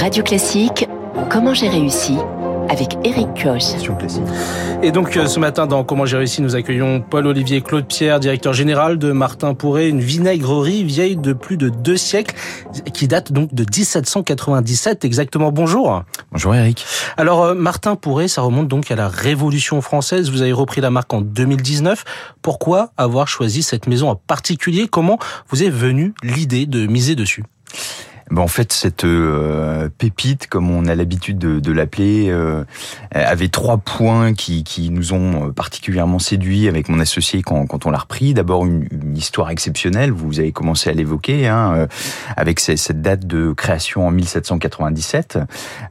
Radio Classique, comment j'ai réussi avec Eric Koch. Et donc euh, ce matin dans Comment j'ai réussi, nous accueillons Paul-Olivier Claude Pierre, directeur général de Martin Pourret, une vinaigrerie vieille de plus de deux siècles qui date donc de 1797 exactement. Bonjour. Bonjour Eric. Alors euh, Martin Pourret, ça remonte donc à la Révolution française. Vous avez repris la marque en 2019. Pourquoi avoir choisi cette maison en particulier? Comment vous est venue l'idée de miser dessus? Ben en fait, cette euh, pépite, comme on a l'habitude de, de l'appeler, euh, avait trois points qui, qui, nous ont particulièrement séduits avec mon associé quand, quand on l'a repris. D'abord, une, une, histoire exceptionnelle, vous avez commencé à l'évoquer, hein, euh, avec cette date de création en 1797.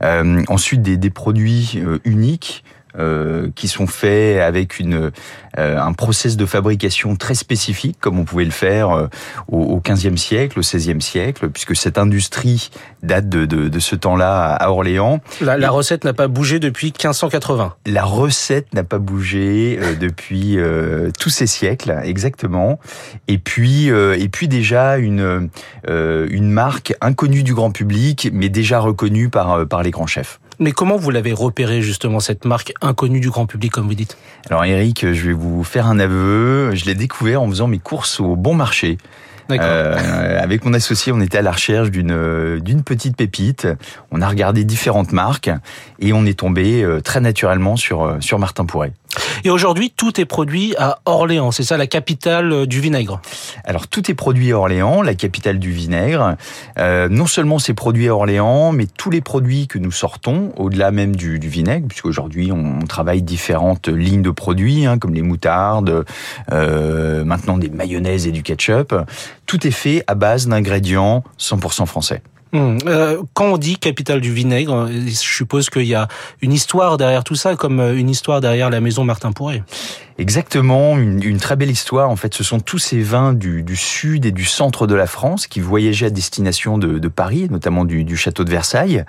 Euh, ensuite, des, des produits uniques. Euh, qui sont faits avec une euh, un process de fabrication très spécifique, comme on pouvait le faire euh, au, 15e siècle, au 16e siècle, puisque cette industrie date de, de, de ce temps-là à Orléans. La, la recette n'a pas bougé depuis 1580. La recette n'a pas bougé euh, depuis tous ces siècles, exactement. Et puis et puis déjà une une marque inconnue du grand public, mais déjà reconnue par par les grands chefs. Mais comment vous l'avez repéré justement cette marque inconnue du grand public comme vous dites? Alors Eric, je vais vous faire un aveu. Je l'ai découvert en faisant mes courses au bon marché. Euh, avec mon associé, on était à la recherche d'une d'une petite pépite. On a regardé différentes marques et on est tombé très naturellement sur sur Martin Pourret. Et aujourd'hui, tout est produit à Orléans. C'est ça la capitale du vinaigre. Alors tout est produit à Orléans, la capitale du vinaigre. Euh, non seulement c'est produit à Orléans, mais tous les produits que nous sortons, au-delà même du, du vinaigre, puisqu'aujourd'hui on travaille différentes lignes de produits, hein, comme les moutardes, euh, maintenant des mayonnaises et du ketchup. Tout est fait à base d'ingrédients 100% français. Hum. Euh, quand on dit capitale du vinaigre, je suppose qu'il y a une histoire derrière tout ça, comme une histoire derrière la maison Martin Pourret. Exactement, une, une, très belle histoire. En fait, ce sont tous ces vins du, du, sud et du centre de la France qui voyageaient à destination de, de Paris, notamment du, du, château de Versailles,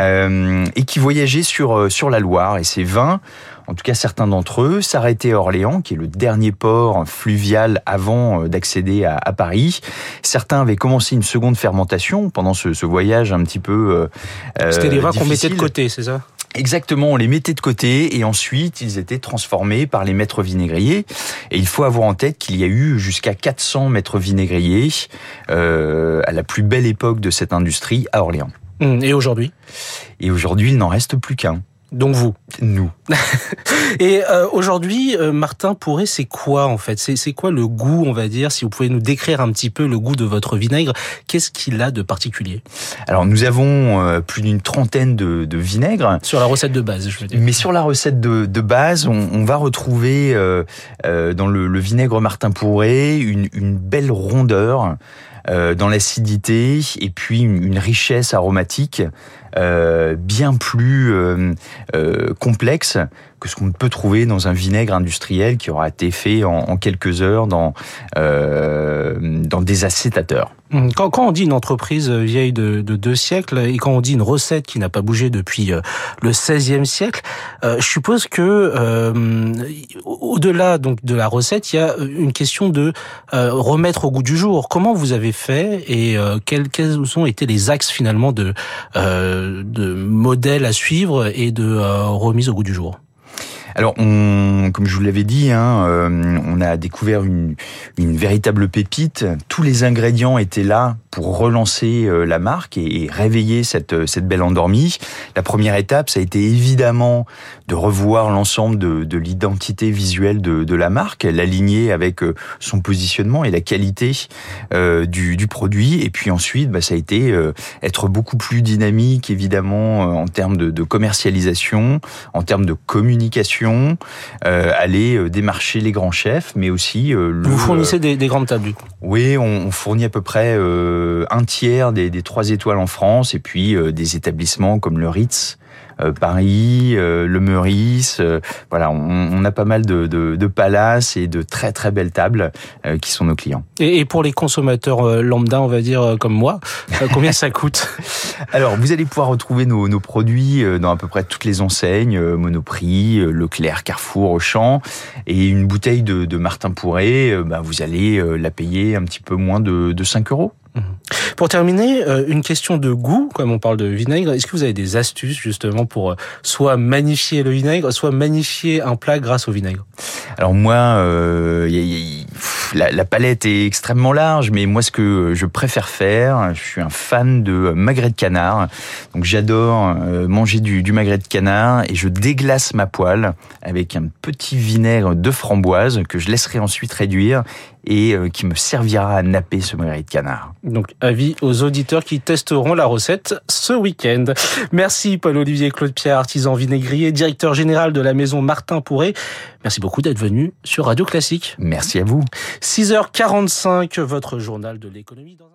euh, et qui voyageaient sur sur la Loire. Et ces vins en tout cas certains d'entre eux, s'arrêtaient à Orléans, qui est le dernier port fluvial avant d'accéder à, à, Paris. Certains avaient commencé une seconde fermentation pendant ce, ce voyage un petit peu. Euh, C'était des vins qu'on mettait de côté, c'est ça? Exactement, on les mettait de côté et ensuite ils étaient transformés par les maîtres vinaigriers. Et il faut avoir en tête qu'il y a eu jusqu'à 400 maîtres vinaigriers euh, à la plus belle époque de cette industrie à Orléans. Et aujourd'hui? Et aujourd'hui, il n'en reste plus qu'un. Donc vous Nous. Et euh, aujourd'hui, euh, Martin Pourret, c'est quoi en fait? C'est quoi le goût, on va dire Si vous pouvez nous décrire un petit peu le goût de votre vinaigre, qu'est-ce qu'il a de particulier? Alors nous avons euh, plus d'une trentaine de, de, vinaigres. Sur la recette de base, je veux dire. Mais sur la recette de, de base, on, on, va retrouver dans le, le, vinaigre Martin Pourret une, une belle rondeur. Euh, dans l'acidité et puis une, richesse aromatique euh, bien plus euh, complexe que ce qu'on peut trouver dans un vinaigre industriel qui aura été fait en, en quelques heures dans, dans des acétateurs. Quand, quand, on dit une entreprise vieille de, de, deux siècles et quand on dit une recette qui n'a pas bougé depuis le XVIe siècle, euh, je suppose que euh, au-delà donc de la recette, il y a une question de euh, remettre au goût du jour. Comment vous avez fait et quels, quels ont été les axes finalement de, de modèles à suivre et de remise au goût du jour? Alors, on, comme je vous l'avais dit, hein, euh, on a découvert une, véritable pépite. Tous les ingrédients étaient là pour relancer euh, la marque et, réveiller cette, cette belle endormie. La première étape, ça a été évidemment de revoir l'ensemble de, de l'identité visuelle de, la marque, l'aligner avec euh, son positionnement et la qualité euh, du, du, produit. Et puis ensuite, bah, ça a été euh, être beaucoup plus dynamique, évidemment, en termes de commercialisation, en termes de communication euh, aller démarcher les grands chefs, mais aussi... Le, Vous fournissez des, des, grandes tables, du coup. Oui, on, on, fournit à peu près euh, un tiers des, des, trois étoiles en France, et puis euh, des établissements comme le Ritz, euh, Paris, euh, le Meurice. Euh, voilà, on, on, a pas mal de, de, de, palaces et de très très belles tables qui sont nos clients. Et, et pour les consommateurs lambda, on va dire comme moi, combien ça coûte? Alors, vous allez pouvoir retrouver nos, nos, produits dans à peu près toutes les enseignes, Monoprix, Leclerc, Carrefour, Auchan, et une bouteille de, de Martin Pourret, bah, vous allez la payer un petit peu moins de, de 5 euros. Pour terminer, euh, une question de goût, comme on parle de vinaigre. Est-ce que vous avez des astuces justement pour euh, soit magnifier le vinaigre, soit magnifier un plat grâce au vinaigre? Alors moi, euh, y a, y a, la, la, palette est extrêmement large, mais moi ce que je préfère faire, je suis un fan de magret de canard. Donc j'adore manger du, du magret de canard et je déglace ma poêle avec un petit vinaigre de framboise que je laisserai ensuite réduire et qui me servira à napper ce magret de canard. Donc avis aux auditeurs qui testeront la recette ce week-end. Merci Paul-Olivier Claude-Pierre, artisan vinaigrier, directeur général de la maison Martin Pourré. Merci beaucoup d'être venu sur Radio Classique. Merci à vous. 6h45, votre journal de l'économie dans un...